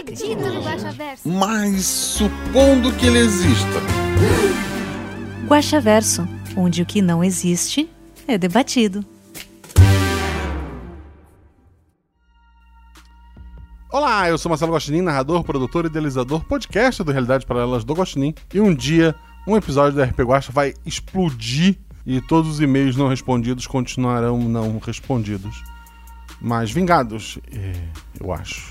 acredito no Guaxaverso. Mas supondo que ele exista. Guaxaverso, onde o que não existe é debatido. Olá, eu sou Marcelo Guaxinim, narrador, produtor e idealizador podcast do Realidades Paralelas do Guaxinim. E um dia, um episódio da RP Guaxa vai explodir e todos os e-mails não respondidos continuarão não respondidos. Mas vingados, é, eu acho.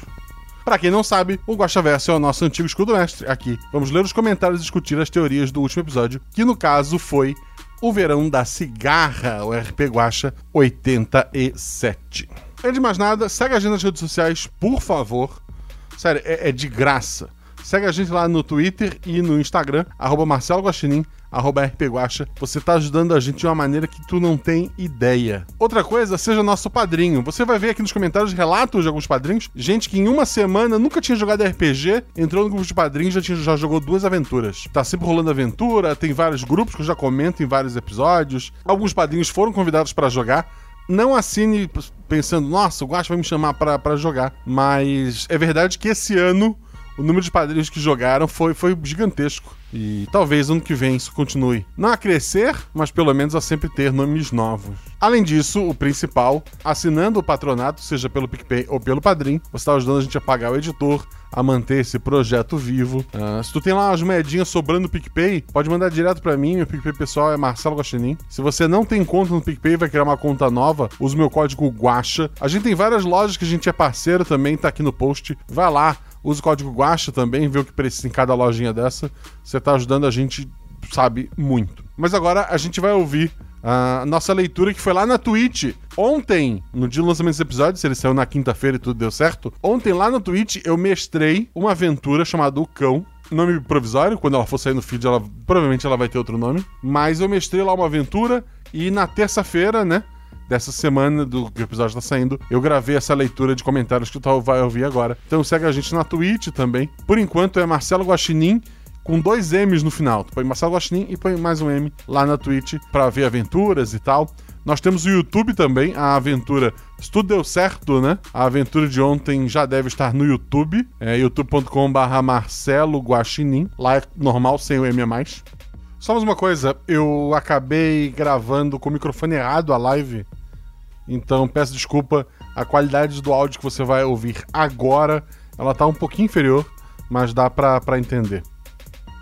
Pra quem não sabe, o Guaxaverso é o nosso antigo escudo mestre. Aqui, vamos ler os comentários e discutir as teorias do último episódio, que no caso foi o Verão da Cigarra, o RP Guaxa 87. Antes de mais nada, segue a gente nas redes sociais, por favor. Sério, é, é de graça. Segue a gente lá no Twitter e no Instagram, arroba Marcelo Guaxinim, arroba rpguacha. Você tá ajudando a gente de uma maneira que tu não tem ideia. Outra coisa, seja nosso padrinho. Você vai ver aqui nos comentários relatos de alguns padrinhos. Gente que em uma semana nunca tinha jogado RPG, entrou no grupo de padrinhos já, já jogou duas aventuras. Tá sempre rolando aventura, tem vários grupos que eu já comento em vários episódios. Alguns padrinhos foram convidados para jogar. Não assine pensando, nossa, o Guacha vai me chamar pra jogar. Mas é verdade que esse ano o número de padrinhos que jogaram foi, foi gigantesco. E talvez ano que vem isso continue. Não a crescer, mas pelo menos a sempre ter nomes novos. Além disso, o principal, assinando o patronato, seja pelo PicPay ou pelo Padrim, você está ajudando a gente a pagar o editor, a manter esse projeto vivo. Ah, se tu tem lá umas moedinhas sobrando no PicPay, pode mandar direto pra mim. Meu PicPay pessoal é Marcelo Guaxinim. Se você não tem conta no PicPay vai criar uma conta nova, usa o meu código Guaxa. A gente tem várias lojas que a gente é parceiro também, tá aqui no post. Vai lá, usa o código Guaxa também, vê o que precisa em cada lojinha dessa. Você tá ajudando a gente, sabe, muito. Mas agora a gente vai ouvir a nossa leitura que foi lá na Twitch. Ontem, no dia do lançamento desse episódio, se ele saiu na quinta-feira e tudo deu certo, ontem lá na Twitch eu mestrei uma aventura chamada O Cão. Nome provisório, quando ela for sair no feed, ela provavelmente ela vai ter outro nome. Mas eu mestrei lá uma aventura e na terça-feira, né? Dessa semana do que o episódio tá saindo, eu gravei essa leitura de comentários que tu vai ouvir agora. Então segue a gente na Twitch também. Por enquanto é Marcelo Guaxinim com dois M's no final. Tu põe Marcelo Guaxinim e põe mais um M lá na Twitch pra ver aventuras e tal. Nós temos o YouTube também, a aventura. Se tudo deu certo, né? A aventura de ontem já deve estar no YouTube. É youtube.com/barra Marcelo Guaxinim. Lá é normal, sem o M a mais. Só mais uma coisa, eu acabei gravando com o microfone errado a live. Então peço desculpa, a qualidade do áudio que você vai ouvir agora, ela tá um pouquinho inferior, mas dá pra entender.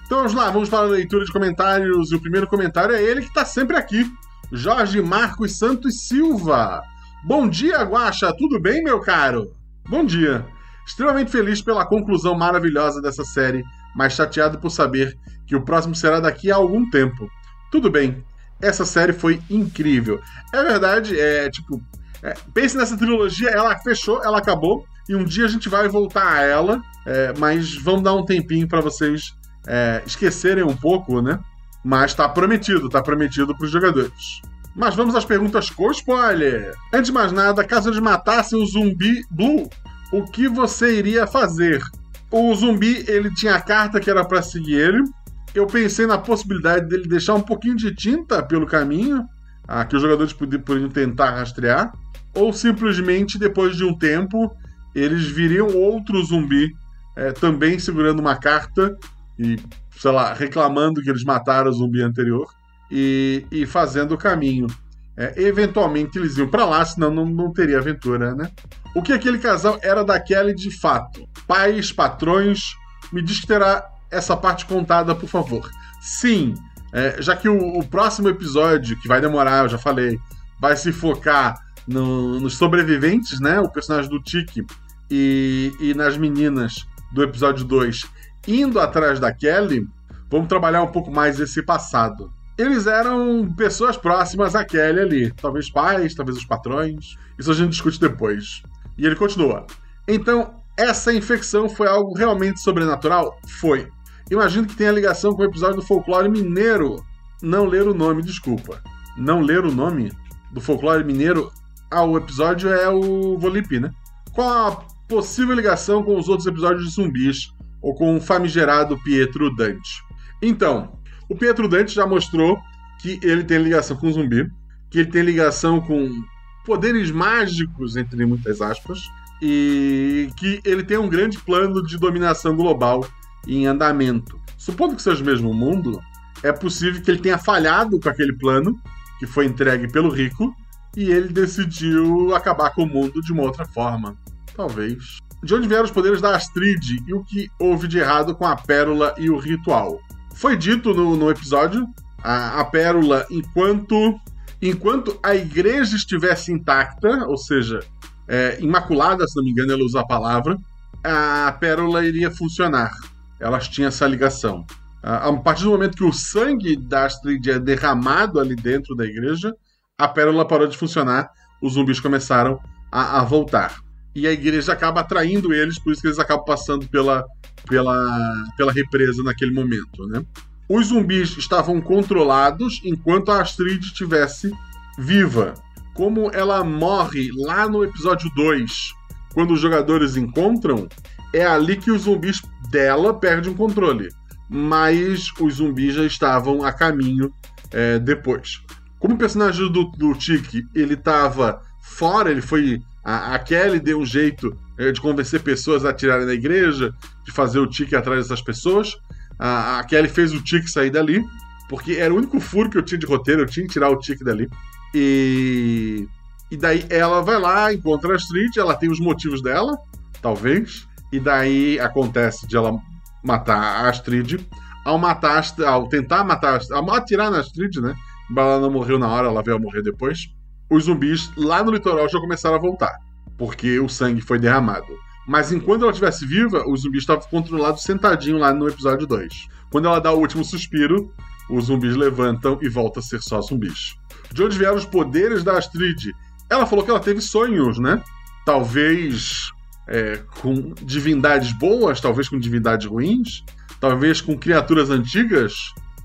Então vamos lá, vamos para a leitura de comentários. E o primeiro comentário é ele que tá sempre aqui. Jorge Marcos Santos Silva. Bom dia, Guaxa. Tudo bem, meu caro? Bom dia. Extremamente feliz pela conclusão maravilhosa dessa série, mas chateado por saber que o próximo será daqui a algum tempo. Tudo bem. Essa série foi incrível. É verdade, é tipo. é, pense nessa trilogia, ela fechou, ela acabou, e um dia a gente vai voltar a ela, é, mas vamos dar um tempinho para vocês é, esquecerem um pouco, né? Mas tá prometido, tá prometido pros jogadores. Mas vamos às perguntas com spoiler. Antes de mais nada, caso eles matassem o zumbi Blue, o que você iria fazer? O zumbi, ele tinha a carta que era para seguir ele. Eu pensei na possibilidade dele deixar um pouquinho de tinta pelo caminho, ah, que os jogadores poderiam tentar rastrear, ou simplesmente depois de um tempo eles viriam outro zumbi eh, também segurando uma carta e, sei lá, reclamando que eles mataram o zumbi anterior e, e fazendo o caminho. É, eventualmente eles iam pra lá, senão não, não teria aventura, né? O que aquele casal era daquele de fato? Pais, patrões, me diz que terá essa parte contada, por favor. Sim, é, já que o, o próximo episódio, que vai demorar, eu já falei, vai se focar no- nos sobreviventes, né? O personagem do Tiki e, e nas meninas do episódio 2 indo atrás da Kelly, vamos trabalhar um pouco mais esse passado. Eles eram pessoas próximas à Kelly ali, talvez pais, talvez os patrões. Isso a gente discute depois. E ele continua. Então, Essa infecção foi algo realmente sobrenatural? Foi. Imagino que tenha ligação com o episódio do folclore mineiro. Não ler o nome, desculpa. Não ler o nome do folclore mineiro. Ah, o episódio é o Volipi, né? Qual a possível ligação com os outros episódios de zumbis? Ou com o famigerado Pietro Dante? Então, o Pietro Dante já mostrou que ele tem ligação com zumbi, que ele tem ligação com poderes mágicos, entre muitas aspas, e que ele tem um grande plano de dominação global em andamento. Supondo que seja o mesmo mundo, é possível que ele tenha falhado com aquele plano que foi entregue pelo rico e ele decidiu acabar com o mundo de uma outra forma. Talvez. De onde vieram os poderes da Astrid e o que houve de errado com a pérola e o ritual? Foi dito no, no episódio, a, a pérola, enquanto, enquanto a igreja estivesse intacta, ou seja, é, imaculada, se não me engano, ela usa a palavra, a pérola iria funcionar. Elas tinham essa ligação. A partir do momento que o sangue da Astrid é derramado ali dentro da igreja, a pérola parou de funcionar, os zumbis começaram a, a voltar. E a igreja acaba atraindo eles, por isso que eles acabam passando pela, pela, pela represa naquele momento. Né? Os zumbis estavam controlados enquanto a Astrid estivesse viva. Como ela morre lá no episódio 2, quando os jogadores encontram, é ali que os zumbis dela perdem o controle. Mas os zumbis já estavam a caminho é, depois. Como o personagem do, do Tiki, ele estava fora, ele foi. A, a, Kelly deu um jeito é, de convencer pessoas a atirarem na igreja, de fazer o Tiki atrás dessas pessoas. A, a Kelly fez o Tiki sair dali, porque era o único furo que eu tinha de roteiro, eu tinha que tirar o Tiki dali. E. E daí ela vai lá, encontra a Street, ela tem os motivos dela, talvez. E daí acontece de ela matar a Astrid. Ao matar, ao tentar matar, ao atirar na Astrid, né? Ela não morreu na hora, ela veio a morrer depois. Os zumbis lá no litoral já começaram a voltar, porque o sangue foi derramado. Mas enquanto ela estivesse viva, os zumbis estavam controlados sentadinho lá no episódio 2. Quando ela dá o último suspiro, os zumbis levantam e volta a ser só zumbis. De onde vieram os poderes da Astrid? Ela falou que ela teve sonhos, né? Talvez é, com divindades boas, talvez com divindades ruins, talvez com criaturas antigas,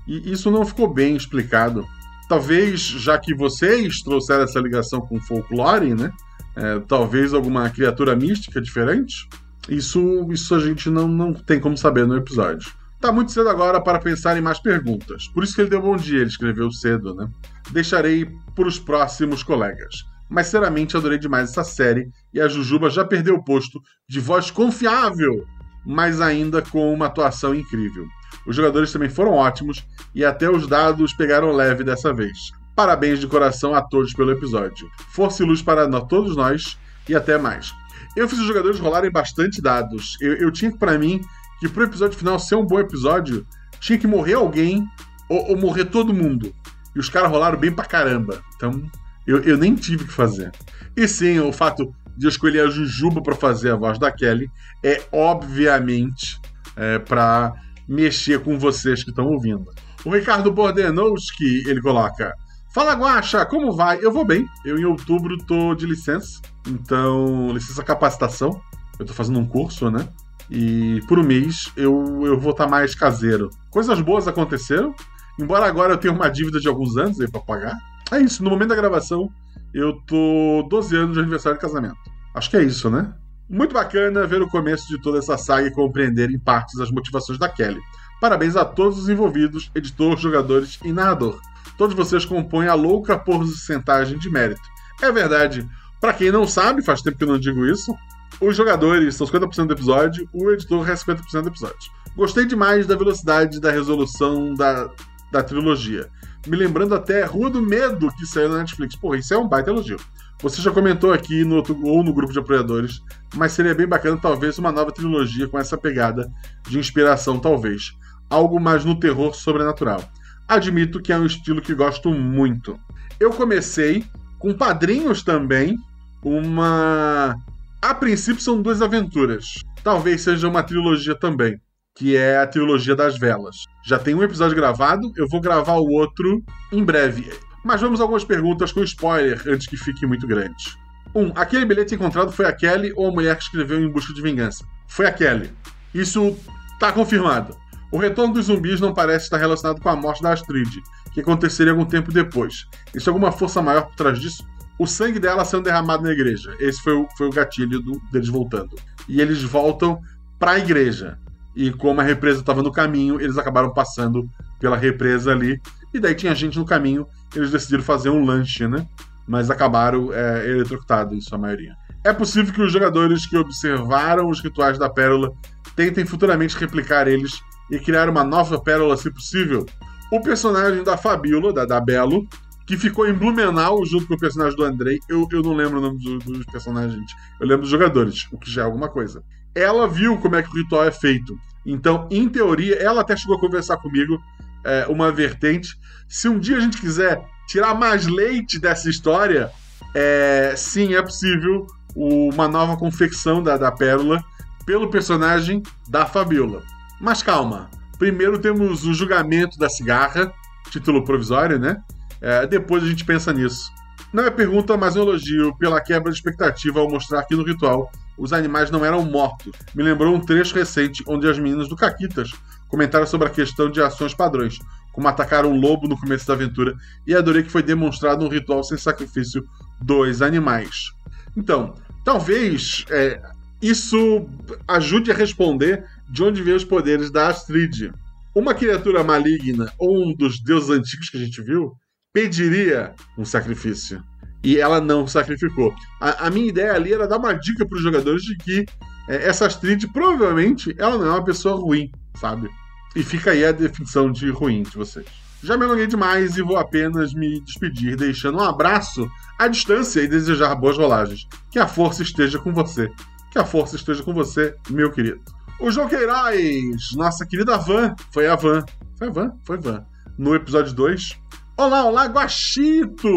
e isso não ficou bem explicado. Talvez, já que vocês trouxeram essa ligação com folclore, né? É, talvez alguma criatura mística diferente. Isso, isso a gente não, não tem como saber no episódio. Tá muito cedo agora para pensar em mais perguntas. Por isso que ele deu bom dia, ele escreveu cedo, né? Deixarei para os próximos colegas mas sinceramente adorei demais essa série e a Jujuba já perdeu o posto de voz confiável, mas ainda com uma atuação incrível. Os jogadores também foram ótimos e até os dados pegaram leve dessa vez. Parabéns de coração a todos pelo episódio. Força e luz para todos nós e até mais. Eu fiz os jogadores rolarem bastante dados. Eu, eu tinha para mim que pro episódio final ser um bom episódio, tinha que morrer alguém ou, ou morrer todo mundo. E os caras rolaram bem pra caramba. Então, eu, eu nem tive que fazer. E sim, o fato de eu escolher a Jujuba para fazer a voz da Kelly é obviamente é, para mexer com vocês que estão ouvindo. O Ricardo Bordenowski, ele coloca: Fala Guaxa, como vai? Eu vou bem. Eu em outubro tô de licença, então licença capacitação. Eu tô fazendo um curso, né? E por um mês eu, eu vou estar tá mais caseiro. Coisas boas aconteceram, embora agora eu tenha uma dívida de alguns anos aí para pagar. É isso, no momento da gravação, eu tô 12 anos de aniversário de casamento. Acho que é isso, né? Muito bacana ver o começo de toda essa saga e compreender em partes as motivações da Kelly. Parabéns a todos os envolvidos, editor, jogadores e narrador. Todos vocês compõem a louca porcentagem de mérito. É verdade. Para quem não sabe, faz tempo que eu não digo isso, os jogadores são 50% do episódio, o editor é 50% do episódio. Gostei demais da velocidade da resolução da, da trilogia me lembrando até Rua do Medo, que saiu na Netflix. Porra, isso é um baita elogio. Você já comentou aqui no ou no grupo de apoiadores, mas seria bem bacana talvez uma nova trilogia com essa pegada de inspiração, talvez. Algo mais no terror sobrenatural. Admito que é um estilo que gosto muito. Eu comecei com Padrinhos também, uma. A princípio são duas aventuras. Talvez seja uma trilogia também que é a trilogia das velas. Já tem um episódio gravado, eu vou gravar o outro em breve. Mas vamos a algumas perguntas com spoiler antes que fique muito grande. Um, aquele bilhete encontrado foi a Kelly ou a mulher que escreveu em busca de vingança? Foi a Kelly. Isso tá confirmado. O retorno dos zumbis não parece estar relacionado com a morte da Astrid, que aconteceria algum tempo depois. Existe alguma força maior por trás disso? O sangue dela sendo derramado na igreja. Esse foi o, foi o gatilho do- deles voltando. E eles voltam para a igreja. E como a represa estava no caminho, eles acabaram passando pela represa ali. E daí tinha gente no caminho, eles decidiram fazer um lanche, né? Mas acabaram é, eletrocutados, em sua maioria. É possível que os jogadores que observaram os rituais da pérola tentem futuramente replicar eles e criar uma nova pérola, se possível. O personagem da Fabiola, da, da Belo, que ficou em Blumenau junto com o personagem do Andrei, eu, eu não lembro o nome do- dos personagens, eu lembro dos jogadores, o que já é alguma coisa. Ela viu como é que o ritual é feito. Então, em teoria, ela até chegou a conversar comigo é, uma vertente. Se um dia a gente quiser tirar mais leite dessa história, é, sim, é possível uma nova confecção da, da pérola pelo personagem da Fabiola. Mas calma. Primeiro temos o julgamento da cigarra, título provisório, né? É, depois a gente pensa nisso. Não é pergunta, mas um elogio pela quebra de expectativa ao mostrar que no ritual os animais não eram mortos. Me lembrou um trecho recente onde as meninas do Caquitas comentaram sobre a questão de ações padrões, como atacar um lobo no começo da aventura, e adorei que foi demonstrado um ritual sem sacrifício dos animais. Então, talvez é, isso ajude a responder de onde vem os poderes da Astrid. Uma criatura maligna ou um dos deuses antigos que a gente viu pediria um sacrifício. E ela não sacrificou. A, a minha ideia ali era dar uma dica para os jogadores de que é, essa Astrid provavelmente ela não é uma pessoa ruim, sabe? E fica aí a definição de ruim de vocês. Já me alonguei demais e vou apenas me despedir, deixando um abraço à distância e desejar boas rolagens. Que a força esteja com você. Que a força esteja com você, meu querido. O João Queiroz, nossa querida Van, foi a Van. Foi a Van? Foi Van. No episódio 2. Olá, olá, Guaxito!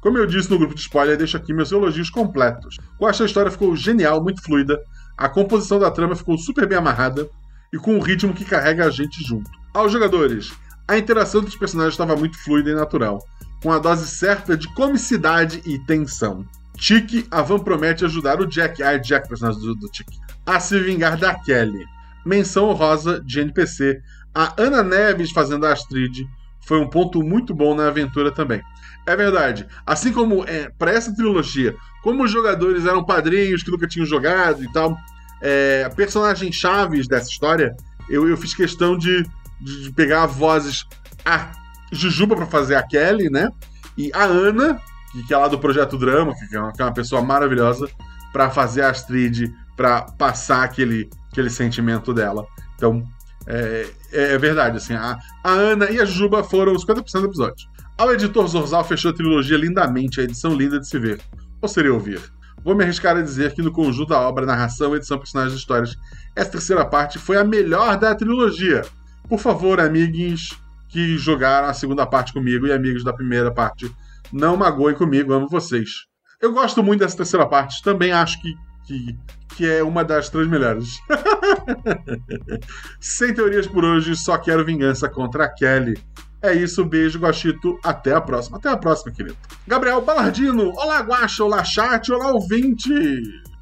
Como eu disse no grupo de spoiler, deixo aqui meus elogios completos. Eu acho que a história ficou genial, muito fluida. A composição da trama ficou super bem amarrada e com um ritmo que carrega a gente junto. Aos jogadores, a interação dos personagens estava muito fluida e natural, com a dose certa de comicidade e tensão. Tiki, a Van promete ajudar o Jack, é Jack, personagem do, do Tiki, a se vingar da Kelly. Menção honrosa de NPC, a Ana Neves fazendo a Astrid foi um ponto muito bom na aventura também. É verdade, assim como é, para essa trilogia, como os jogadores eram padrinhos que nunca tinham jogado e tal, é, personagens chaves dessa história, eu, eu fiz questão de, de, pegar vozes a Jujuba para fazer a Kelly, né? E a Ana, que, que é lá do Projeto Drama, que é uma, que é uma pessoa maravilhosa, para fazer a Astrid, para passar aquele, aquele sentimento dela. Então, é, é verdade, assim, a, a Ana e a Jujuba foram os 50% do episódio. Ao editor Zorzal fechou a trilogia lindamente, a edição linda de se ver. Ou seria ouvir. Vou me arriscar a dizer que no conjunto da obra, narração, edição, personagens e histórias, essa terceira parte foi a melhor da trilogia. Por favor, amiguinhos que jogaram a segunda parte comigo e amigos da primeira parte, não magoem comigo, amo vocês. Eu gosto muito dessa terceira parte, também acho que, que, que é uma das três melhores. Sem teorias por hoje, só quero vingança contra a Kelly. É isso, beijo, Guaxito. Até a próxima. Até a próxima, querido. Gabriel Balardino. Olá, Guaxa. Olá, chat. Olá, ouvinte.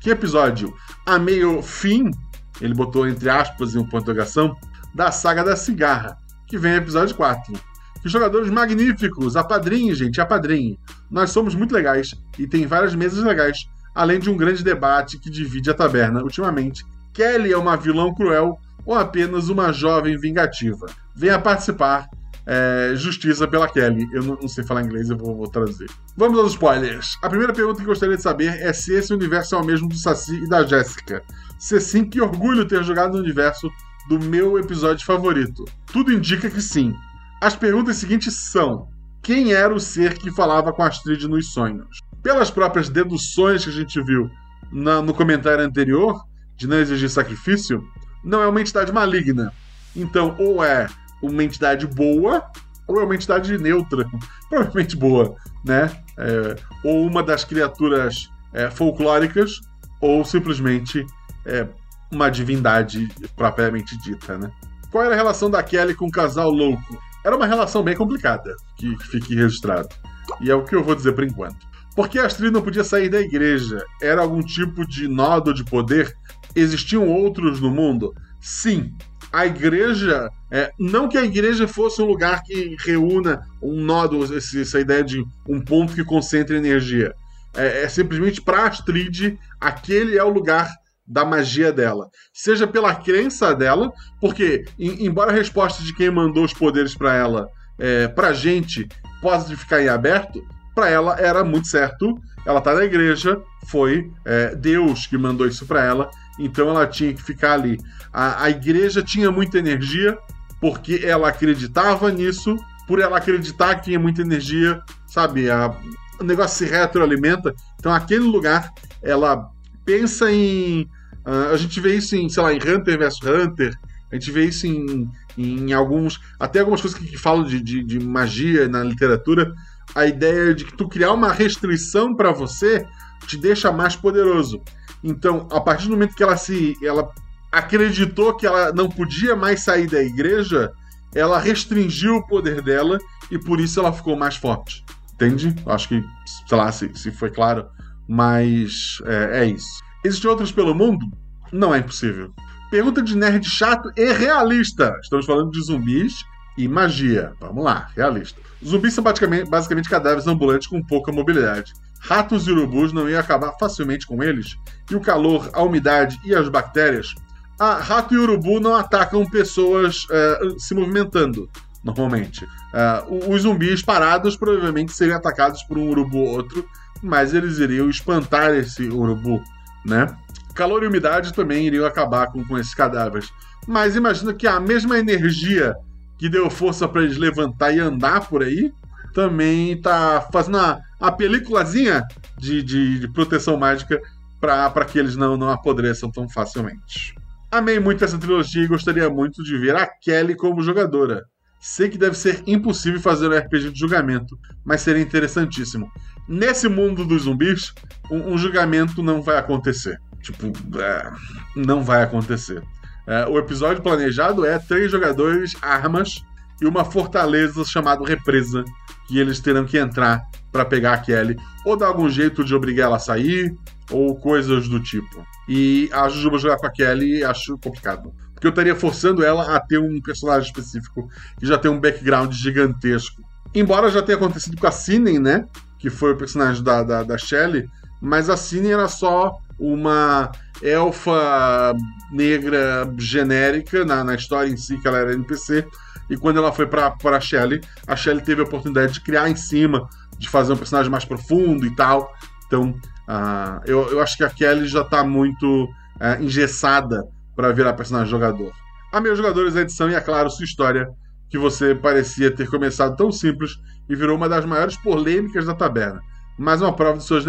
Que episódio? A meio fim, ele botou entre aspas e um ponto de interrogação, da saga da cigarra, que vem episódio 4. Que jogadores magníficos. A padrinho, gente. A padrinho. Nós somos muito legais e tem várias mesas legais, além de um grande debate que divide a taberna ultimamente. Kelly é uma vilão cruel ou apenas uma jovem vingativa? Venha participar é, Justiça pela Kelly. Eu não, não, sei falar inglês, eu vou, vou, traduzir. Vamos aos spoilers. A primeira pergunta que gostaria de saber é se esse universo é o mesmo do Saci e da Jéssica. Se sim, que orgulho ter jogado no universo do meu episódio favorito. Tudo indica que sim. As perguntas seguintes são: quem era o ser que falava com Astrid nos sonhos? Pelas próprias deduções que a gente viu na, no comentário anterior, de não exigir sacrifício, não é uma entidade maligna. Então, ou é uma entidade boa ou é uma entidade neutra, provavelmente boa, né? É, ou uma das criaturas é, folclóricas, ou simplesmente é, uma divindade propriamente dita, né? Qual era a relação da Kelly com o casal louco? Era uma relação bem complicada, que, que fique registrado. E é o que eu vou dizer por enquanto. Por que Astrid não podia sair da igreja? Era algum tipo de nódo de poder? Existiam outros no mundo? Sim. A igreja, é, não que a igreja fosse um lugar que reúna um esse- essa ideia de um ponto que concentra energia. É, é simplesmente para Astrid, aquele é o lugar da magia dela. Seja pela crença dela, porque, em- embora a resposta de quem mandou os poderes para ela, é, pra gente, possa ficar em aberto, para ela era muito certo. Ela tá na igreja, foi é, Deus que mandou isso para ela, então ela tinha que ficar ali. A, a igreja tinha muita energia, porque ela acreditava nisso, por ela acreditar que tinha muita energia, sabe? A- o negócio se retroalimenta. Então, aquele lugar, ela pensa em. ah, a gente vê isso em, sei lá, em Hunter vs Hunter. A gente vê isso em, em alguns. Até algumas coisas que, que falam de, de, de magia na literatura. A ideia de que tu criar uma restrição para você te deixa mais poderoso. Então, a partir do momento que ela se. ela acreditou que ela não podia mais sair da igreja, ela restringiu o poder dela e por isso ela ficou mais forte. Entende? Acho que, sei lá se, se foi claro, mas é, é isso. Existem outros pelo mundo? Não é impossível. Pergunta de nerd chato e realista. Estamos falando de zumbis e magia. Vamos lá, realista. Zumbis são basicamente, basicamente cadáveres ambulantes com pouca mobilidade. Ratos e urubus não iam acabar facilmente com eles? E o calor, a umidade e as bactérias? Ah, rato e urubu não atacam pessoas eh, se movimentando, normalmente. O- os zumbis parados provavelmente seriam atacados por um urubu ou outro, mas eles iriam espantar esse urubu, né? Calor e umidade também iriam acabar com, com esses cadáveres. Mas imagina que a mesma energia que deu força para eles levantar e andar por aí também tá fazendo a, a peliculazinha de, de, de proteção mágica para que eles não, não apodreçam tão facilmente. Amei muito essa trilogia e gostaria muito de ver a Kelly como jogadora. Sei que deve ser impossível fazer um RPG de julgamento, mas seria interessantíssimo. Nesse mundo dos zumbis, um, um julgamento não vai acontecer. Tipo, é, não vai acontecer. É, o episódio planejado é três jogadores, armas e uma fortaleza chamada Represa, que eles terão que entrar para pegar a Kelly, ou dar algum jeito de obrigar ela a sair, ou coisas do tipo. E a Jujuba jogar com a Kelly acho complicado. Porque eu estaria forçando ela a ter um personagem específico que já tem um background gigantesco. Embora já tenha acontecido com a Cinen, né? Que foi o personagem da, da, da Shelley, mas a Cine era só uma elfa negra genérica na, na história em si, que ela era NPC. E quando ela foi pra Shelley, a Shelley teve a oportunidade de criar em cima, de fazer um personagem mais profundo e tal. Então, ah, eu, eu acho que a Kelly já tá muito ah, engessada para virar personagem jogador. A meus jogadores da edição e, é claro, sua história, que você parecia ter começado tão simples e virou uma das maiores polêmicas da taberna. Mais uma prova de sua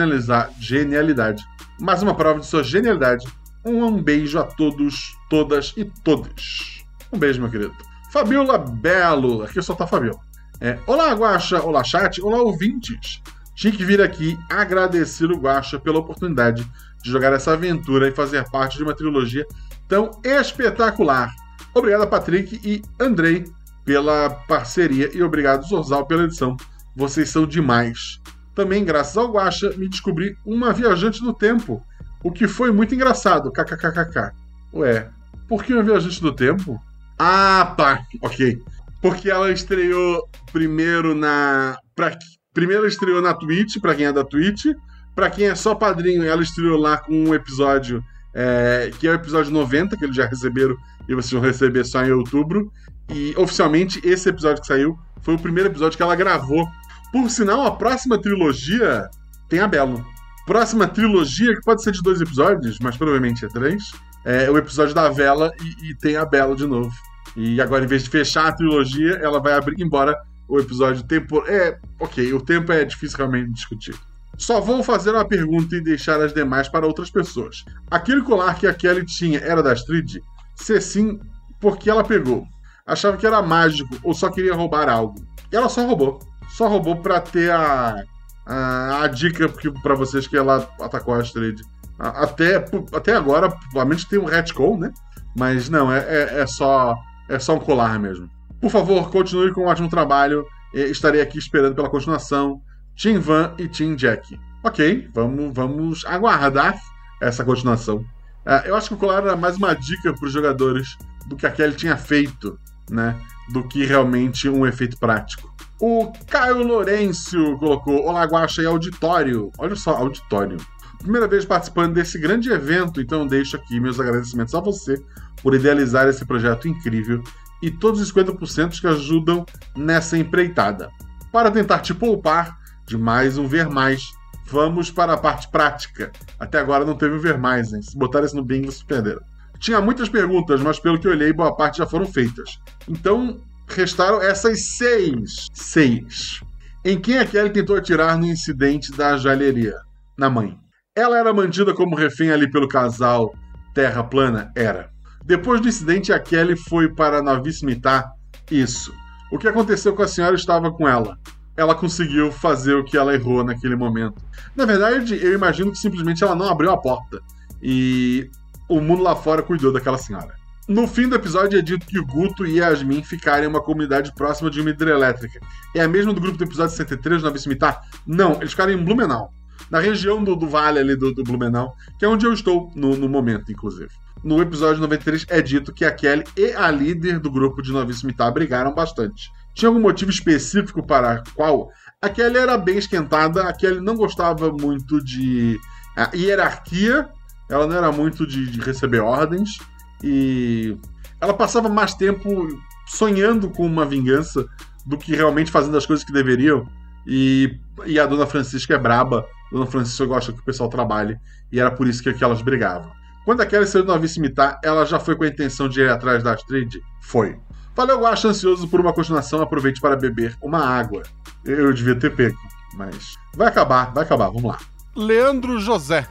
genialidade. Mais uma prova de sua genialidade. Um, beijo a todos, todas e todos. Um beijo, meu querido. Fabiola Belo. Aqui só tá Fabiola. É, olá, Guaxa. Olá, chat. Olá, ouvintes. Tinha que vir aqui agradecer o Guaxa pela oportunidade de jogar essa aventura e fazer parte de uma trilogia tão espetacular. Obrigado, Patrick e Andrei, pela parceria e obrigado, Zorzal, pela edição. Vocês são demais. Também, graças ao Guaxa, me descobri uma viajante do tempo, o que foi muito engraçado. KKKKK. Ué, por que uma viajante do tempo? Ah, tá. Ok. Porque ela estreou primeiro na. Pra... Primeiro ela estreou na Twitch, pra quem é da Twitch. Pra quem é só padrinho, ela estreou lá com um episódio é, que é o episódio 90, que eles já receberam e vocês vão receber só em outubro. E oficialmente esse episódio que saiu foi o primeiro episódio que ela gravou. Por sinal, a próxima trilogia tem a Belo. Próxima trilogia, que pode ser de dois episódios, mas provavelmente é três, é o episódio da Vela e, e tem a Belo de novo. E agora, em vez de fechar a trilogia, ela vai abrir, embora o episódio tempo. É, ok, o tempo é difícil realmente discutir. Só vou fazer uma pergunta e deixar as demais para outras pessoas. Aquele colar que a Kelly tinha era da Astrid? Se sim, por que ela pegou? Achava que era mágico ou só queria roubar algo. E ela só roubou. Só roubou pra ter a, a, a dica para vocês que ela atacou a Astrid. Até, até agora, provavelmente tem um retcon, né? Mas não, é, é, é só é só um colar mesmo. Por favor, continue com um ótimo trabalho. Estarei aqui esperando pela continuação. Tim Van e Tim Jack. Ok, vamos, vamos aguardar essa continuação. É, eu acho que o colar era mais uma dica para os jogadores do que a Kelly tinha feito, né? Do que realmente um efeito prático. O Caio Lourenço colocou: Olá, Guaxa e auditório. Olha só, auditório. Primeira vez participando desse grande evento, então deixo aqui meus agradecimentos a você por idealizar esse projeto incrível e todos os 50% que ajudam nessa empreitada. Para tentar te poupar de mais um ver mais, vamos para a parte prática. Até agora não teve um ver mais, hein? Se botar isso no bingo, se perderam. Tinha muitas perguntas, mas pelo que eu olhei, boa parte já foram feitas. Então, restaram essas seis. Seis. Em quem a Kelly tentou atirar no incidente da joalheria? Na mãe. Ela era mantida como refém ali pelo casal Terra Plana? Era. Depois do incidente, a Kelly foi para Itá? Isso. O que aconteceu com a senhora estava com ela. Ela conseguiu fazer o que ela errou naquele momento. Na verdade, eu imagino que simplesmente ela não abriu a porta. E o mundo lá fora cuidou daquela senhora. No fim do episódio é dito que o Guto e Yasmin ficarem em uma comunidade próxima de uma hidrelétrica. É a mesma do grupo do episódio 63, na Vicimitar? Não, eles ficaram em Blumenau. Na região do, do vale ali do, do, Blumenau, que é onde eu estou no, no, momento, inclusive. No episódio 93 é dito que a Kelly e a líder do grupo de Novíssimo Itá brigaram bastante. Tinha algum motivo específico para qual? A Kelly era bem esquentada, a Kelly não gostava muito de a hierarquia, ela não era muito de, de receber ordens e ela passava mais tempo sonhando com uma vingança do que realmente fazendo as coisas que deveriam. E, e a dona Francisca é braba. A dona Francisca gosta que o pessoal trabalhe. E era por isso que, que elas brigavam. Quando a Kelly saiu do Novice Imitar, ela já foi com a intenção de ir atrás da Astrid? Foi. Valeu, Guaxa, ansioso por uma continuação. Aproveite para beber uma água. Eu devia ter pego, mas. Vai acabar, vai acabar, vamos lá. Leandro José.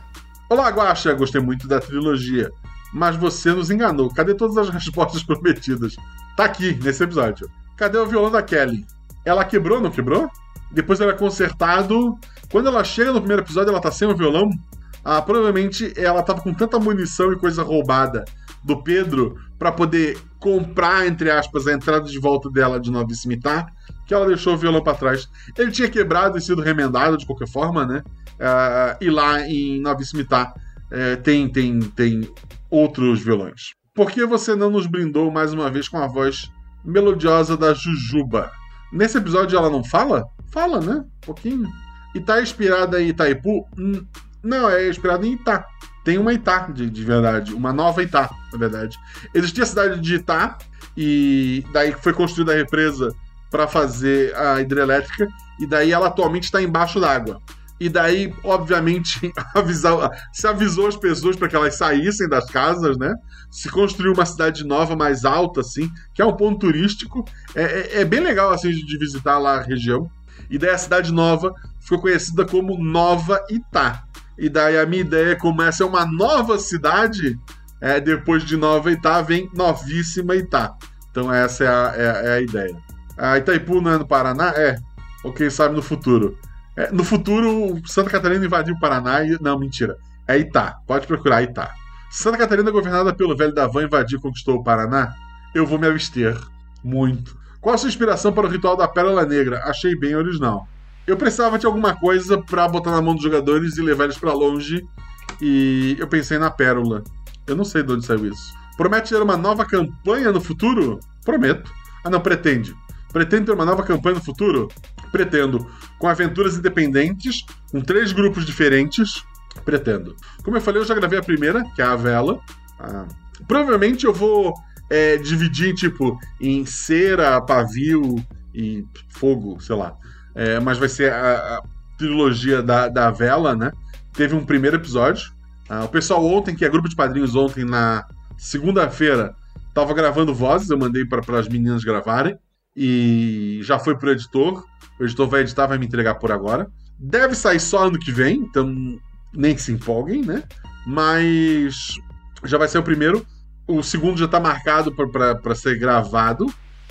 Olá, Guaxa, gostei muito da trilogia mas você nos enganou. Cadê todas as respostas prometidas? Tá aqui, nesse episódio. Cadê o violão da Kelly? Ela quebrou, não quebrou? Depois ela é consertado. Quando ela chega no primeiro episódio, ela tá sem o violão. Ah, provavelmente ela tava com tanta munição e coisa roubada do Pedro para poder comprar, entre aspas, a entrada de volta dela de Nova Cimitar, que ela deixou o violão para trás. Ele tinha quebrado e sido remendado de qualquer forma, né? Uh, e lá em Nova Cimitar uh, tem, tem, tem outros vilões. Por que você não nos brindou mais uma vez com a voz melodiosa da Jujuba? Nesse episódio ela não fala? Fala, né? Um pouquinho. E tá inspirada em Itaipu? Não, é inspirada em Itá. Tem uma Itá, de, de verdade. Uma nova Itá, na verdade. Existia a cidade de Itá, e daí foi construída a represa para fazer a hidrelétrica, e daí ela atualmente está embaixo d'água. E daí, obviamente, avisar, se avisou as pessoas para que elas saíssem das casas, né? Se construiu uma cidade nova, mais alta, assim, que é um ponto turístico. É, é, é bem legal, assim, de visitar lá a região. E daí a cidade nova ficou conhecida como Nova Itá. E daí a minha ideia como essa é uma nova cidade, é, depois de Nova Itá vem Novíssima Itá. Então essa é a, é, é a ideia. A Itaipu não é no Paraná? É. Ou quem sabe no futuro. É, no futuro, Santa Catarina invadiu o Paraná e. Não, mentira. É Itá. Pode procurar Itá. Santa Catarina, governada pelo velho Davan, invadiu e conquistou o Paraná? Eu vou me abster. Muito. Qual a sua inspiração para o ritual da Pérola Negra? Achei bem original. Eu precisava de alguma coisa para botar na mão dos jogadores e levar eles para longe. E eu pensei na Pérola. Eu não sei de onde saiu isso. Promete ter uma nova campanha no futuro? Prometo. Ah, não, pretende. Pretende ter uma nova campanha no futuro? Pretendo. Com aventuras independentes, com três grupos diferentes. Pretendo. Como eu falei, eu já gravei a primeira, que é a vela. Ah, provavelmente eu vou é, dividir, tipo, em cera, pavio e fogo, sei lá. É, mas vai ser a, a trilogia da, da vela, né? Teve um primeiro episódio. Ah, o pessoal ontem, que é grupo de padrinhos ontem, na segunda-feira, tava gravando vozes, eu mandei para as meninas gravarem. E já foi pro editor. O editor vai editar, vai me entregar por agora. Deve sair só ano que vem, então nem se empolguem, né? Mas já vai ser o primeiro. O segundo já tá marcado para ser gravado.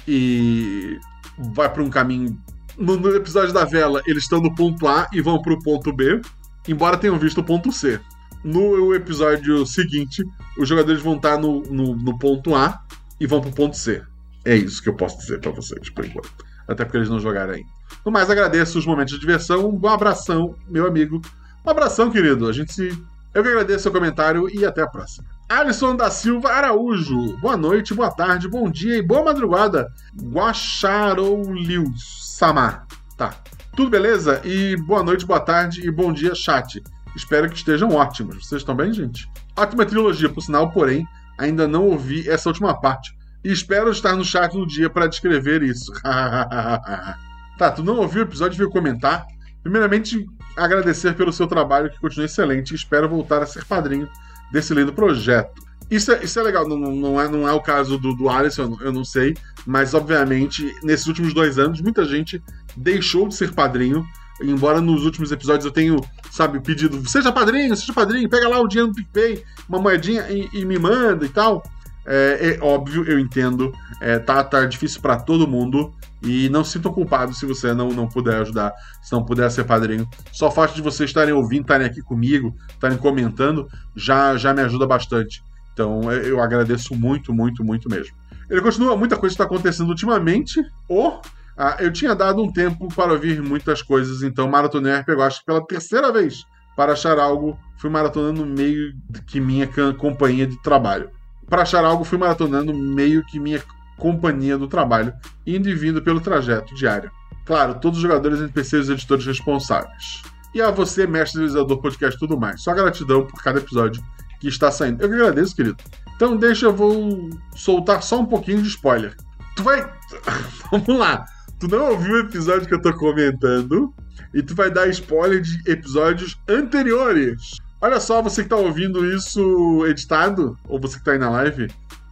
E vai para um caminho. No, no, episódio da vela, eles estão no ponto A e vão pro ponto B, embora tenham visto o ponto C. No episódio seguinte, os jogadores vão estar no, no, no ponto A e vão pro ponto C. É isso que eu posso dizer para vocês, por enquanto. até porque eles não jogaram ainda. No mais, agradeço os momentos de diversão. Um abração, meu amigo. Um abração, querido. A gente se. Eu que agradeço seu comentário e até a próxima. Alisson da Silva Araújo. Boa noite, boa tarde, bom dia e boa madrugada. Guacharoliu Samar. Tá. Tudo beleza? E boa noite, boa tarde e bom dia, chat. Espero que estejam ótimos. Vocês estão bem, gente? Ótima trilogia, por sinal, porém, ainda não ouvi essa última parte. E espero estar no chat no dia para descrever isso. tá, tu não ouviu o episódio e veio comentar? Primeiramente, agradecer pelo seu trabalho, que continua excelente, e espero voltar a ser padrinho desse lindo projeto. Isso é, isso é legal, não, não, é, não é o caso do, do Alisson, eu não, sei, mas obviamente, nesses últimos dois anos, muita gente deixou de ser padrinho, embora nos últimos episódios eu tenho, sabe, pedido, seja padrinho, seja padrinho, pega lá o dinheiro no PicPay, uma moedinha e, e me manda e tal. É, é, óbvio, eu entendo, é, tá, tá difícil para todo mundo e não se sintam culpados se você não, não puder ajudar, se não puder ser padrinho. Só o fato de vocês estarem ouvindo, estarem aqui comigo, estarem comentando, já, já me ajuda bastante. Então é, eu agradeço muito, muito, muito mesmo. Ele continua, muita coisa está acontecendo ultimamente, ou ah, eu tinha dado um tempo para ouvir muitas coisas, então maratonei RPG, acho que pela terceira vez, para achar algo, fui maratonando meio que minha companhia de trabalho para achar algo, fui maratonando meio que minha companhia do trabalho, indo e vindo pelo trajeto diário. Claro, todos os jogadores, NPCs e editores responsáveis. E a você, mestre, realizador, podcast tudo mais. Só gratidão por cada episódio que está saindo. Eu que agradeço, querido. Então deixa, eu vou soltar só um pouquinho de spoiler. Tu vai. Vamos lá. Tu não ouviu o episódio que eu tô comentando e tu vai dar spoiler de episódios anteriores. Olha só, você que tá ouvindo isso editado, ou você que tá aí na live,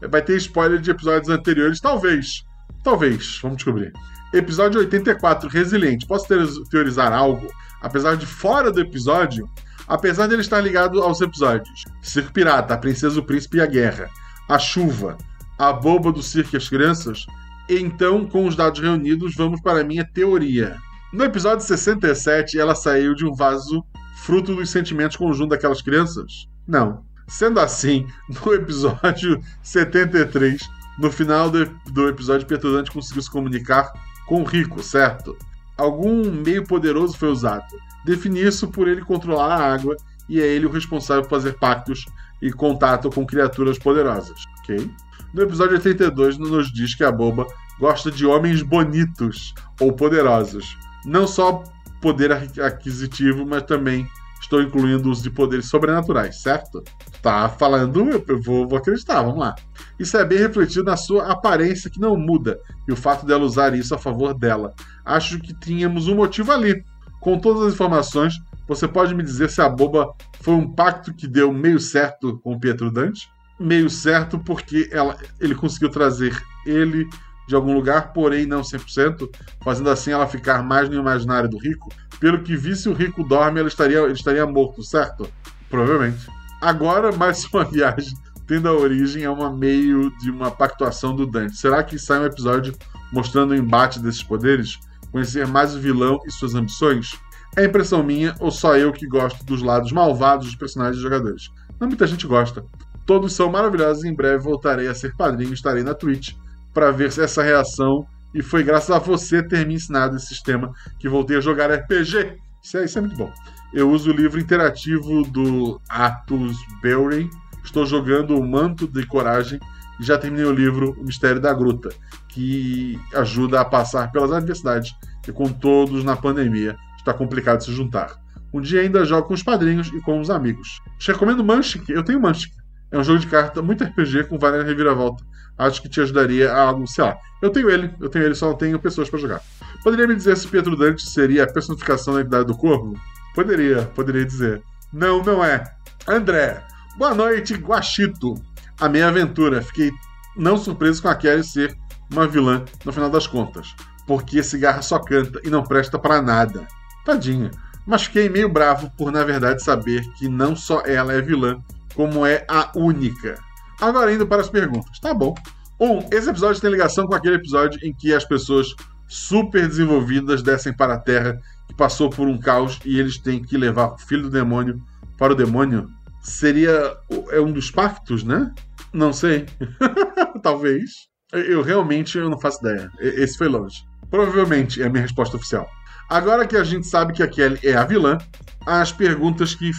vai ter spoiler de episódios anteriores, talvez. Talvez, vamos descobrir. Episódio 84, Resiliente. Posso teorizar algo? Apesar de fora do episódio, apesar de ele estar ligado aos episódios Circo Pirata, A Princesa, o Príncipe e a Guerra, A Chuva, A Boba do Circo e as Crianças, então, com os dados reunidos, vamos para a minha teoria. No episódio 67, ela saiu de um vaso fruto dos sentimentos conjuntos daquelas crianças? Não. Sendo assim, no episódio 73, no final do, do episódio, Petrodante conseguiu se comunicar com o Rico, certo? Algum meio poderoso foi usado. Defini isso por ele controlar a água e é ele o responsável por fazer pactos e contato com criaturas poderosas, ok? No episódio 82, nos diz que a boba gosta de homens bonitos ou poderosos. Não só poder aquisitivo, mas também estou incluindo os de poderes sobrenaturais, certo? Tá falando, eu vou, vou, acreditar, vamos lá. Isso é bem refletido na sua aparência que não muda e o fato dela usar isso a favor dela. Acho que tínhamos um motivo ali. Com todas as informações, você pode me dizer se a boba foi um pacto que deu meio certo com Pietro Dante? Meio certo porque ela, ele conseguiu trazer ele de algum lugar, porém não 100%, fazendo assim ela ficar mais no imaginário do rico. Pelo que vi, se o rico dorme, ele estaria, ele estaria morto, certo? Provavelmente. Agora, mais uma viagem tendo a origem a uma meio de uma pactuação do Dante. Será que sai um episódio mostrando o embate desses poderes? Conhecer mais o vilão e suas ambições? É impressão minha ou só eu que gosto dos lados malvados dos personagens e jogadores? Não muita gente gosta. Todos são maravilhosos e em breve voltarei a ser padrinho e estarei na Twitch para ver essa reação. E foi graças a você ter me ensinado esse sistema que voltei a jogar RPG. Isso é, isso é muito bom. Eu uso o livro interativo do Atos Belry. Estou jogando o Manto de Coragem e já terminei o livro O Mistério da Gruta, que ajuda a passar pelas adversidades e com todos na pandemia está complicado se juntar. Um dia ainda jogo com os padrinhos e com os amigos. Te recomendo Manchic. Eu tenho Manchic. É um jogo de carta muito RPG com várias reviravolta acho que te ajudaria a lá. Eu tenho ele, eu tenho ele, só não tenho pessoas para jogar. Poderia me dizer se Pietro Dante seria a personificação da entidade do corvo? Poderia, poderia dizer. Não, não é. André, boa noite, Guachito. A minha aventura. Fiquei não surpreso com a Kelly ser uma vilã no final das contas. Porque esse garra só canta e não presta para nada. Tadinha. Mas fiquei meio bravo por, na verdade, saber que não só ela é vilã, como é a única. Agora indo para as perguntas. Tá bom. Um, esse episódio tem ligação com aquele episódio em que as pessoas super desenvolvidas descem para a Terra, que passou por um caos e eles têm que levar o filho do demônio para o demônio. Seria é um dos pactos, né? Não sei. Talvez. Eu realmente eu não faço ideia. Esse foi longe. Provavelmente é a minha resposta oficial. Agora que a gente sabe que a Kelly é a vilã, as perguntas que.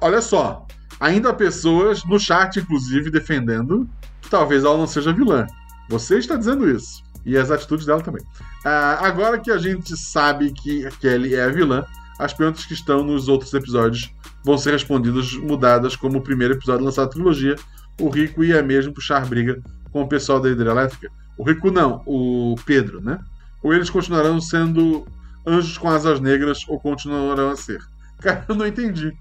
Olha só, ainda há pessoas no chat, inclusive, defendendo que talvez ela não seja vilã. Você está dizendo isso. E as atitudes dela também. Ah, agora que a gente sabe que a Kelly é a vilã, as perguntas que estão nos outros episódios vão ser respondidas, mudadas, como o primeiro episódio lançado da trilogia. O Rico ia mesmo puxar briga com o pessoal da hidrelétrica. O Rico não, o Pedro, né? Ou eles continuarão sendo anjos com asas negras ou continuarão a ser? Cara, eu não entendi.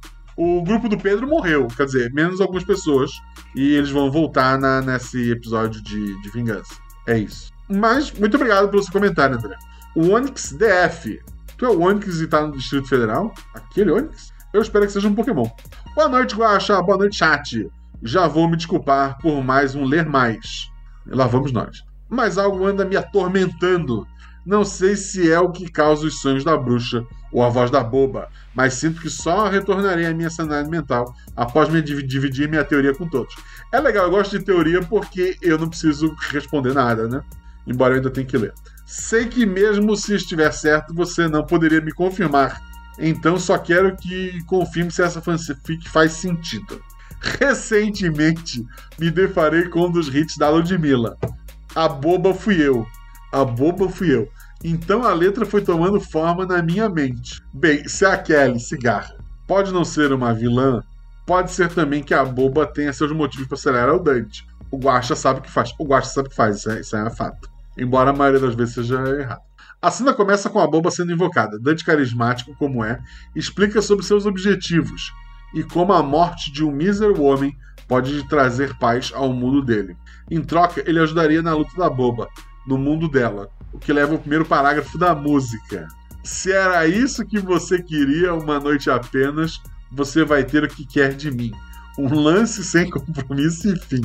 O grupo do Pedro morreu, quer dizer, menos algumas pessoas. E eles vão voltar na, nesse episódio de, de vingança. É isso. Mas, muito obrigado pelo seu comentário, André. O Onix DF. Tu é o Onix e tá no Distrito Federal? Aquele Onix? Eu espero que seja um Pokémon. Boa noite, Guaxa. Boa noite, chat. Já vou me desculpar por mais um ler mais. Lá vamos nós. Mas algo anda me atormentando. Não sei se é o que causa os sonhos da bruxa ou a voz da boba, mas sinto que só retornarei à minha sanidade mental após me div- dividir minha teoria com todos. É legal, eu gosto de teoria porque eu não preciso responder nada, né? Embora eu ainda tenha que ler. Sei que mesmo se estiver certo, você não poderia me confirmar. Então só quero que confirme se essa fanfic faz sentido. Recentemente me deparei com um dos hits da Ludmilla. A boba fui eu. A boba fui eu. Então a letra foi tomando forma na minha mente. Bem, se a Kelly Cigarra pode não ser uma vilã, pode ser também que a boba tenha seus motivos para acelerar o Dante. O Guaxa sabe o que faz. O Guaxa sabe o que faz, isso é, isso é fato. Embora a maioria das vezes seja errado. A cena começa com a boba sendo invocada. Dante, carismático como é, explica sobre seus objetivos e como a morte de um mísero homem pode trazer paz ao mundo dele. Em troca, ele ajudaria na luta da boba, no mundo dela, o que leva ao primeiro parágrafo da música. Se era isso que você queria, uma noite apenas, você vai ter o que quer de mim. Um lance sem compromisso e fim.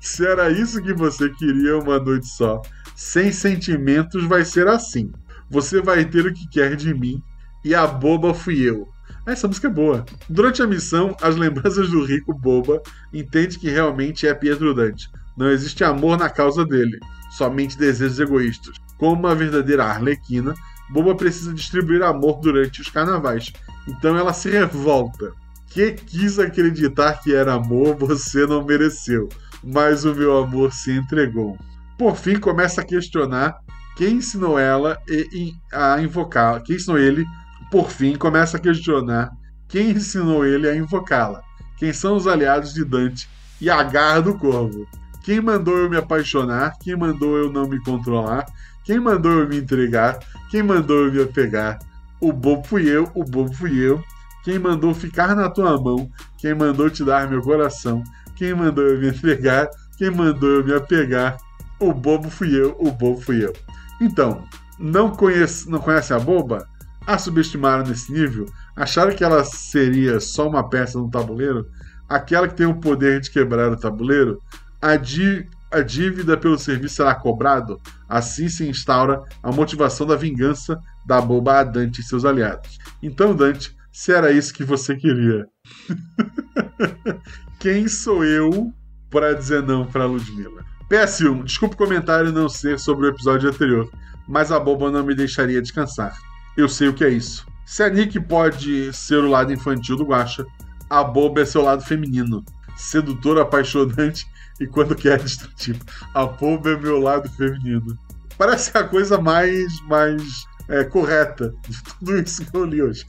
Se era isso que você queria, uma noite só, sem sentimentos, vai ser assim. Você vai ter o que quer de mim, e a boba fui eu. Essa música é boa. Durante a missão, as lembranças do rico boba entende que realmente é Pietro Dante. Não existe amor na causa dele, somente desejos egoístas. Como uma verdadeira arlequina, Boba precisa distribuir amor durante os carnavais. Então ela se revolta. Que quis acreditar que era amor, você não mereceu. Mas o meu amor se entregou. Por fim, começa a questionar quem ensinou ela e- a invocá-la. Quem ensinou ele, por fim, começa a questionar quem ensinou ele a invocá-la. Quem são os aliados de Dante e a garra do corvo. Quem mandou eu me apaixonar? Quem mandou eu não me controlar? Quem mandou eu me entregar? Quem mandou eu me apegar? O bobo fui eu, o bobo fui eu. Quem mandou ficar na tua mão? Quem mandou te dar meu coração? Quem mandou eu me entregar? Quem mandou eu me apegar? O bobo fui eu, o bobo fui eu. Então, não conhece, não conhece a boba? A subestimaram nesse nível? Acharam que ela seria só uma peça no tabuleiro? Aquela que tem o poder de quebrar o tabuleiro? A, dí- a dívida pelo serviço será cobrado? Assim se instaura a motivação da vingança da boba a Dante e seus aliados. Então, Dante, se era isso que você queria, quem sou eu para dizer não para Ludmilla? PS1, desculpa o comentário não ser sobre o episódio anterior, mas a boba não me deixaria descansar. Eu sei o que é isso. Se a Nick pode ser o lado infantil do Guacha, a boba é seu lado feminino. Sedutor, apaixonante e quando quer destrutivo. A boba é meu lado feminino. Parece a coisa mais, mais é, correta de tudo isso que eu li hoje.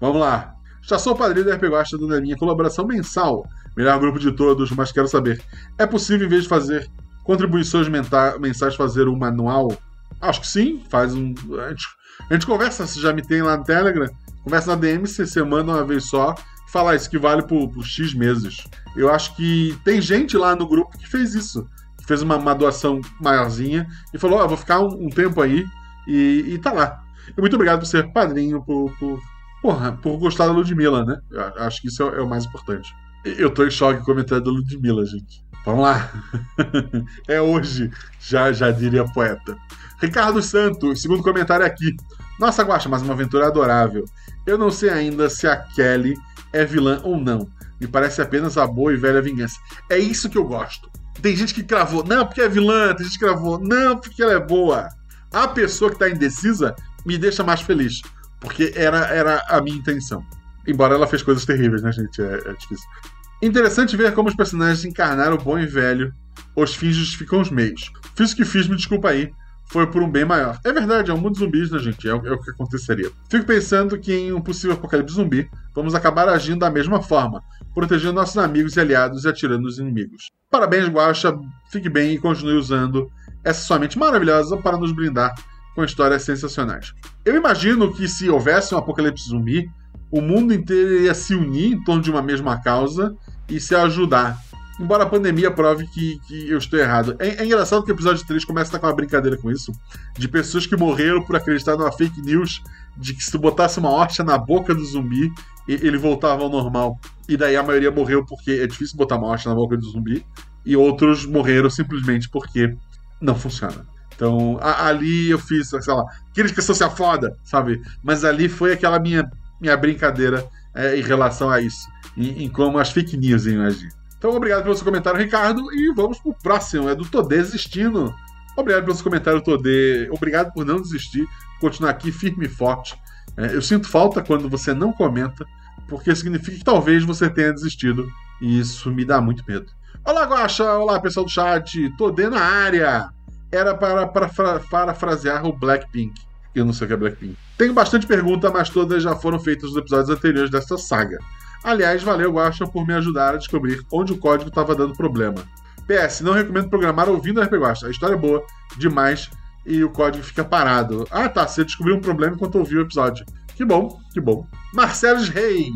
Vamos lá. Já sou padrinho da RP Guacha dando a minha colaboração mensal. Melhor grupo de todos, mas quero saber. É possível, em vez de fazer contribuições mensais, fazer um manual? Acho que sim. Faz um. A gente, a gente conversa, você já me tem lá no Telegram. Conversa na DM, você, manda uma vez só. Falar isso que vale por, por X meses. Eu acho que tem gente lá no grupo que fez isso. Que fez uma, uma doação maiorzinha e falou: Ó, vou ficar um, um tempo aí e, e tá lá. E muito obrigado por ser padrinho, por, por, porra, por gostar da Ludmilla, né? Eu acho que isso é, é o mais importante. Eu tô em choque com o comentário da Ludmilla, gente. Vamos lá. é hoje, já, já diria poeta. Ricardo Santos, segundo comentário aqui. Nossa, Guaxa, mas uma aventura adorável. Eu não sei ainda se a Kelly é vilã ou não. Me parece apenas a boa e velha vingança. É isso que eu gosto. Tem gente que cravou, não, porque é vilã. Tem gente que cravou, não, porque ela é boa. a pessoa que tá indecisa me deixa mais feliz. Porque era, era a minha intenção. Embora ela fez coisas terríveis, né, gente? É, é difícil. Interessante ver como os personagens encarnaram o bom e velho. Os fins justificam os meios. Fiz o que fiz, me desculpa aí. Foi por um bem maior. É verdade, é um mundo de zumbis, né, gente? É, o- é o que aconteceria. Fico pensando que em um possível apocalipse zumbi, vamos acabar agindo da mesma forma, protegendo nossos amigos e aliados e atirando nos inimigos. Parabéns, Guaxa. Fique bem e continue usando essa sua mente maravilhosa para nos brindar com histórias sensacionais. Eu imagino que se houvesse um apocalipse zumbi, o mundo inteiro ia se unir em torno de uma mesma causa e se ajudar. Embora a pandemia prove que, que eu estou errado. É, é engraçado que o episódio 3 começa com uma brincadeira com isso. De pessoas que morreram por acreditar numa fake news de que se tu botasse uma horta na boca do zumbi, ele voltava ao normal. E daí a maioria morreu porque é difícil botar uma horta na boca do zumbi. E outros morreram simplesmente porque não funciona. Então, a- ali eu fiz, sei lá, são se foda, sabe? Mas ali foi aquela minha, minha brincadeira é, em relação a isso. Em, em como as fake news iam. Então, obrigado pelo seu comentário, Ricardo. E vamos pro próximo. É do Todê desistindo. Obrigado pelo seu comentário, Todê. Obrigado por não desistir. Continuar aqui firme e forte. É, eu sinto falta quando você não comenta, porque significa que talvez você tenha desistido. E isso me dá muito medo. Olá, Guaxa! Olá, pessoal do chat! Todê na área! Era para, para fra- parafrasear o Blackpink. Eu não sei o que é Blackpink. Tenho bastante pergunta, mas todas já foram feitas nos episódios anteriores desta saga. Aliás, valeu, Guaxa, por me ajudar a descobrir onde o código estava dando problema. PS, não recomendo programar ouvindo a RP. A história é boa demais e o código fica parado. Ah, tá. Você descobriu um problema enquanto ouviu o episódio. Que bom, que bom. Marcelo Rei.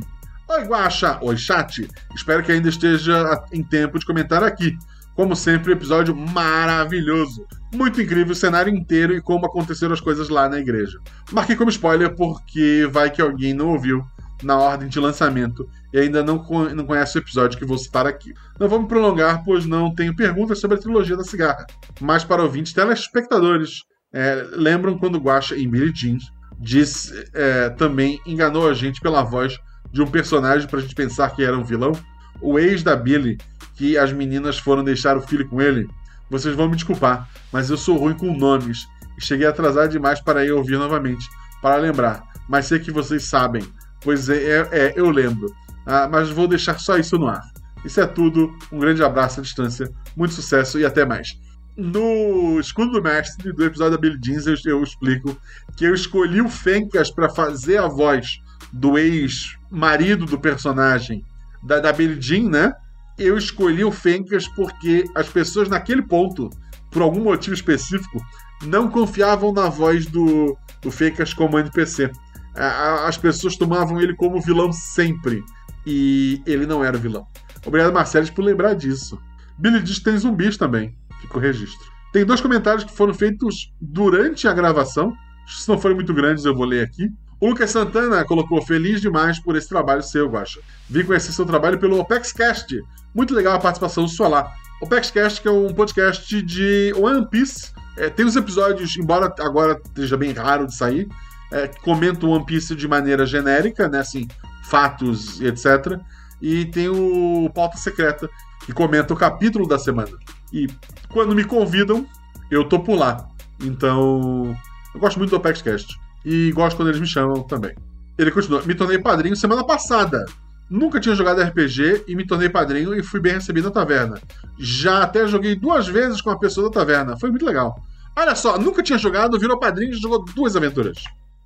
Oi, Guaxa. Oi, chat. Espero que ainda esteja em tempo de comentar aqui. Como sempre, episódio maravilhoso. Muito incrível o cenário inteiro e como aconteceram as coisas lá na igreja. Marquei como spoiler porque vai que alguém não ouviu na ordem de lançamento e ainda não, não conhece o episódio que vou citar aqui. Não me prolongar, pois não tenho perguntas sobre a trilogia da cigarra. Mas para ouvintes telespectadores, é, lembram quando Guaxa em Billy Jean disse, é, também enganou a gente pela voz de um personagem para a gente pensar que era um vilão? O ex da Billy, que as meninas foram deixar o filho com ele. Vocês vão me desculpar, mas eu sou ruim com nomes e cheguei atrasado demais para ir ouvir novamente, para lembrar. Mas sei que vocês sabem, pois é, é- é, eu lembro. Ah, mas vou deixar só isso no ar. Isso é tudo. Um grande abraço à distância, muito sucesso e até mais. No escudo do mestre do episódio da Billy Jeans, eu, eu explico que eu escolhi o Fencas para fazer a voz do ex-marido do personagem da, da Billie Jean, né? Eu escolhi o Fencas porque as pessoas naquele ponto, por algum motivo específico, não confiavam na voz do, do Fencas como NPC. As pessoas tomavam ele como vilão sempre. E ele não era vilão. Obrigado, Marcelo, por lembrar disso. Billy diz que tem zumbis também. Fica o registro. Tem dois comentários que foram feitos durante a gravação. Se não forem muito grandes, eu vou ler aqui. O Lucas Santana colocou feliz demais por esse trabalho seu, Guaxa. Vim conhecer seu trabalho pelo OpexCast. Muito legal a participação sua lá. OpexCast que é um podcast de One Piece. É, tem os episódios, embora agora esteja bem raro de sair, é, que comentam One Piece de maneira genérica, né? Assim, fatos etc. E tem o Pauta Secreta, que comenta o capítulo da semana. E quando me convidam, eu tô por lá. Então, eu gosto muito do OpexCast. E gosto quando eles me chamam também. Ele continua. Me tornei padrinho semana passada. Nunca tinha jogado RPG e me tornei padrinho e fui bem recebido na taverna. Já até joguei duas vezes com a pessoa da taverna. Foi muito legal. Olha só, nunca tinha jogado, virou padrinho e jogou duas aventuras.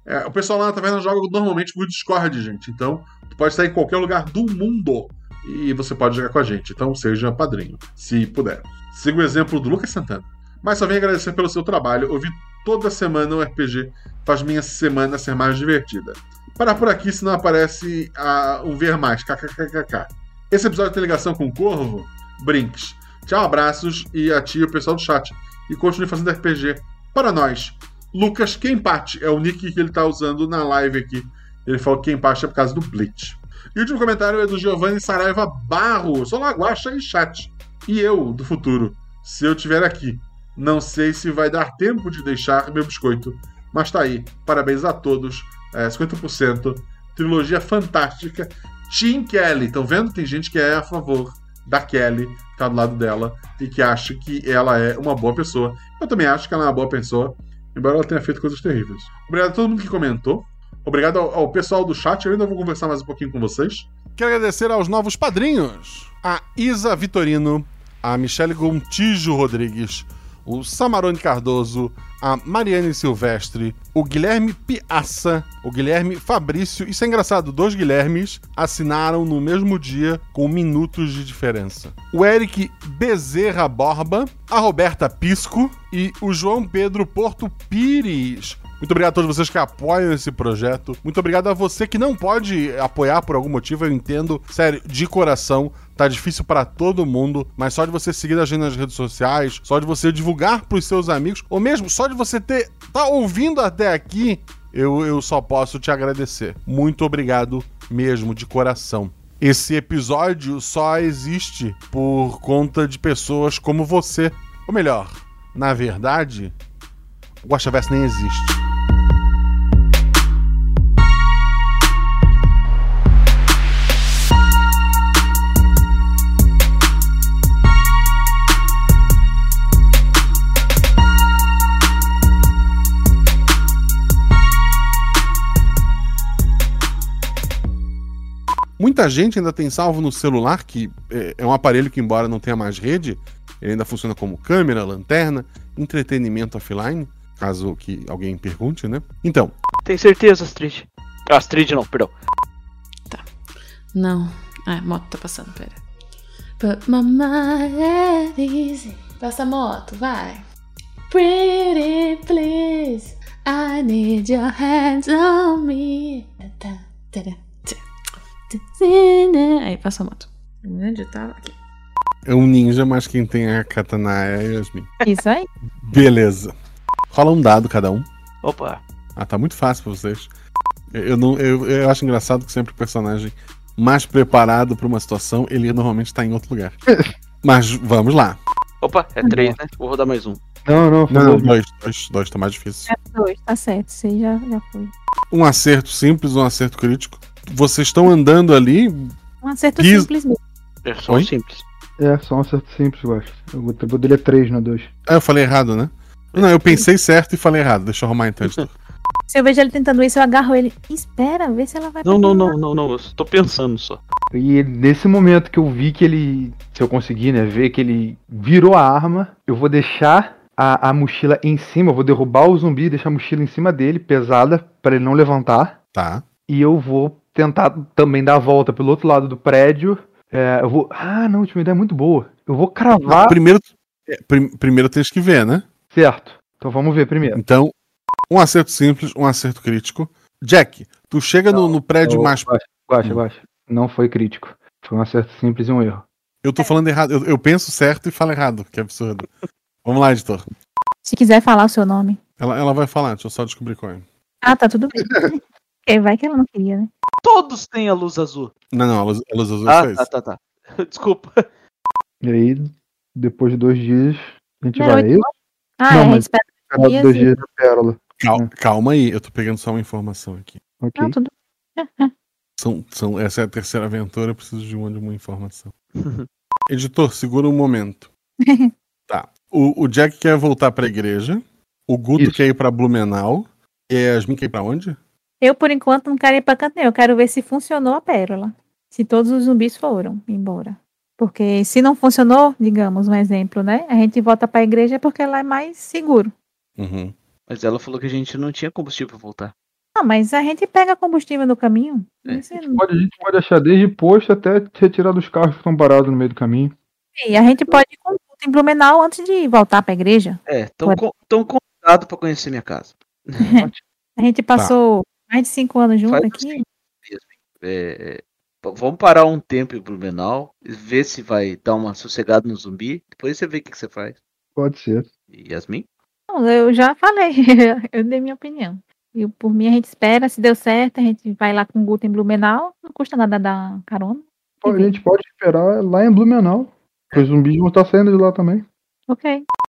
É, o pessoal lá na taverna joga normalmente por Discord, gente. Então, tu pode estar em qualquer lugar do mundo e você pode jogar com a gente. Então, seja padrinho, se puder. Siga o exemplo do Lucas Santana. Mas só venho agradecer pelo seu trabalho. Ouvir toda semana o RPG faz minha semana ser mais divertida. Parar por aqui, senão aparece a, um ver mais. KKKKK. Esse episódio tem ligação com o Corvo? Brinks. Tchau, abraços e a ti e o pessoal do chat. E continue fazendo RPG para nós. Lucas Kempate é o nick que ele tá usando na live aqui. Ele falou que Kempate é por causa do Bleach. E o último comentário é do Giovanni Saraiva Barro. Sou Laguacha e chat. E eu, do futuro, se eu estiver aqui. Não sei se vai dar tempo de deixar meu biscoito. Mas tá aí. Parabéns a todos. É, 50%. Trilogia fantástica. Team Kelly. Estão vendo? Tem gente que é a favor da Kelly, que tá do lado dela, e que acha que ela é uma boa pessoa. Eu também acho que ela é uma boa pessoa. Embora ela tenha feito coisas terríveis. Obrigado a todo mundo que comentou. Obrigado ao, ao pessoal do chat. Eu ainda vou conversar mais um pouquinho com vocês. Quero agradecer aos novos padrinhos: a Isa Vitorino, a Michele Gontijo Rodrigues, o Samarone Cardoso, a Mariane Silvestre, o Guilherme Piaça, o Guilherme Fabrício. Isso é engraçado, dois Guilhermes assinaram no mesmo dia com minutos de diferença. O Eric Bezerra Borba, a Roberta Pisco e o João Pedro Porto Pires. Muito obrigado a todos vocês que apoiam esse projeto. Muito obrigado a você que não pode apoiar por algum motivo, eu entendo. Sério, de coração, tá difícil para todo mundo, mas só de você seguir a gente nas redes sociais, só de você divulgar pros seus amigos, ou mesmo só de você ter tá ouvindo até aqui, eu, eu só posso te agradecer. Muito obrigado mesmo, de coração. Esse episódio só existe por conta de pessoas como você. Ou melhor, na verdade, o Guaxaverso nem existe. Muita gente ainda tem salvo no celular, que é, é um aparelho que, embora não tenha mais rede, ele ainda funciona como câmera, lanterna, entretenimento offline, caso que alguém pergunte, né? Então, Tem certeza, Astrid? Ah, Astrid não, perdão. Não. Ah, a moto tá passando, pera. Put my mind at easy. Passa a moto, vai. Pretty please. I need your hands on me. Tá, tá, tá, tá. Aí, passa a moto. Onde eu tava? Aqui. é um ninja, mas quem tem a katana é a Yasmin. Isso aí. Beleza. Rola um dado cada um. Opa. Ah, tá muito fácil pra vocês. Eu, não, eu, eu acho engraçado que sempre o personagem mais preparado pra uma situação, ele normalmente tá em outro lugar. Mas vamos lá. Opa, é três, né? Vou rodar mais um. Não, não, Não, não, dois. dois, dois, dois tá mais difícil. É dois, tá certo. Você já, já foi. Um acerto simples, um acerto crítico. Vocês estão andando ali. Um acerto simples mesmo. É só Oi? simples. É, só um acerto simples, eu acho. O o dele é 3, não é 2. Ah, eu falei errado, né? Não, eu pensei certo e falei errado. Deixa eu arrumar então. editor. Se eu vejo ele tentando isso, eu agarro ele. Espera, vê se ela vai Não, não, não, não, não. Eu tô pensando só. E nesse momento que eu vi que ele, se eu conseguir, né, ver que ele virou a arma, eu vou deixar a, a mochila em cima, eu vou derrubar o zumbi, deixar a mochila em cima dele, pesada, pra ele não levantar. Tá. E eu vou tentar também dar a volta pelo outro lado do prédio. É, eu vou. Ah, não, última ideia é muito boa. Eu vou cravar. Primeiro, é, prim- primeiro tens que ver, né? Certo. Então vamos ver primeiro. Então, um acerto simples, um acerto crítico. Jack, tu chega no, no prédio Ô, mais. Guaxa, Guaxa, Hum. Guaxa. Não foi crítico. Foi um acerto simples e um erro. Eu tô falando errado. Eu, eu penso certo e falo errado. Que absurdo. Vamos lá, editor. Se quiser falar o seu nome. Ela, ela vai falar, deixa eu só descobrir qual é. Ah, tá tudo bem. É, vai que ela não queria, né? Todos têm a luz azul. Não, não, a luz, a luz azul Ah, fez. tá, tá, tá. Desculpa. E aí, depois de dois dias, a gente Não, vai. eu- É isso? Ah, Não, é, mas- espera. Dois dias da pérola. Calma, calma aí, eu tô pegando só uma informação aqui. Ok. Não, tudo São, são, essa é a terceira aventura, eu preciso de uma, de uma informação. Editor, segura um momento. Tá. O, o Jack quer voltar pra igreja. O Guto Isso. quer ir pra Blumenau. E a Yasmin quer ir pra onde? Eu, por enquanto, não quero ir pra canto nenhum. Eu quero ver se funcionou a pérola. Se todos os zumbis foram embora. Porque se não funcionou, digamos, um exemplo, né? A gente volta pra igreja porque lá é mais seguro. Uhum. Mas ela falou que a gente não tinha combustível pra voltar. Não, mas a gente pega combustível no caminho. É. Isso não- Pode, a gente pode achar desde posto até retirar dos carros que estão parados no meio do caminho. E a gente pode ir com o em Blumenau antes de voltar pra igreja. É, tão, tão convidado pra conhecer minha casa. A gente passou mais de cinco anos juntos Faz aqui. É, v- vamos parar um tempo em Blumenau, ver se vai dar uma sossegada no zumbi. Depois você vê o que, que você faz. Pode ser. E Yasmin? Não, eu já falei, eu dei minha opinião. E por mim a gente espera, se deu certo, a gente vai lá com o Guto em Blumenau, não custa nada dar carona. A gente pode esperar lá em Blumenau. Os zumbis vão estar saindo de lá também. Ok.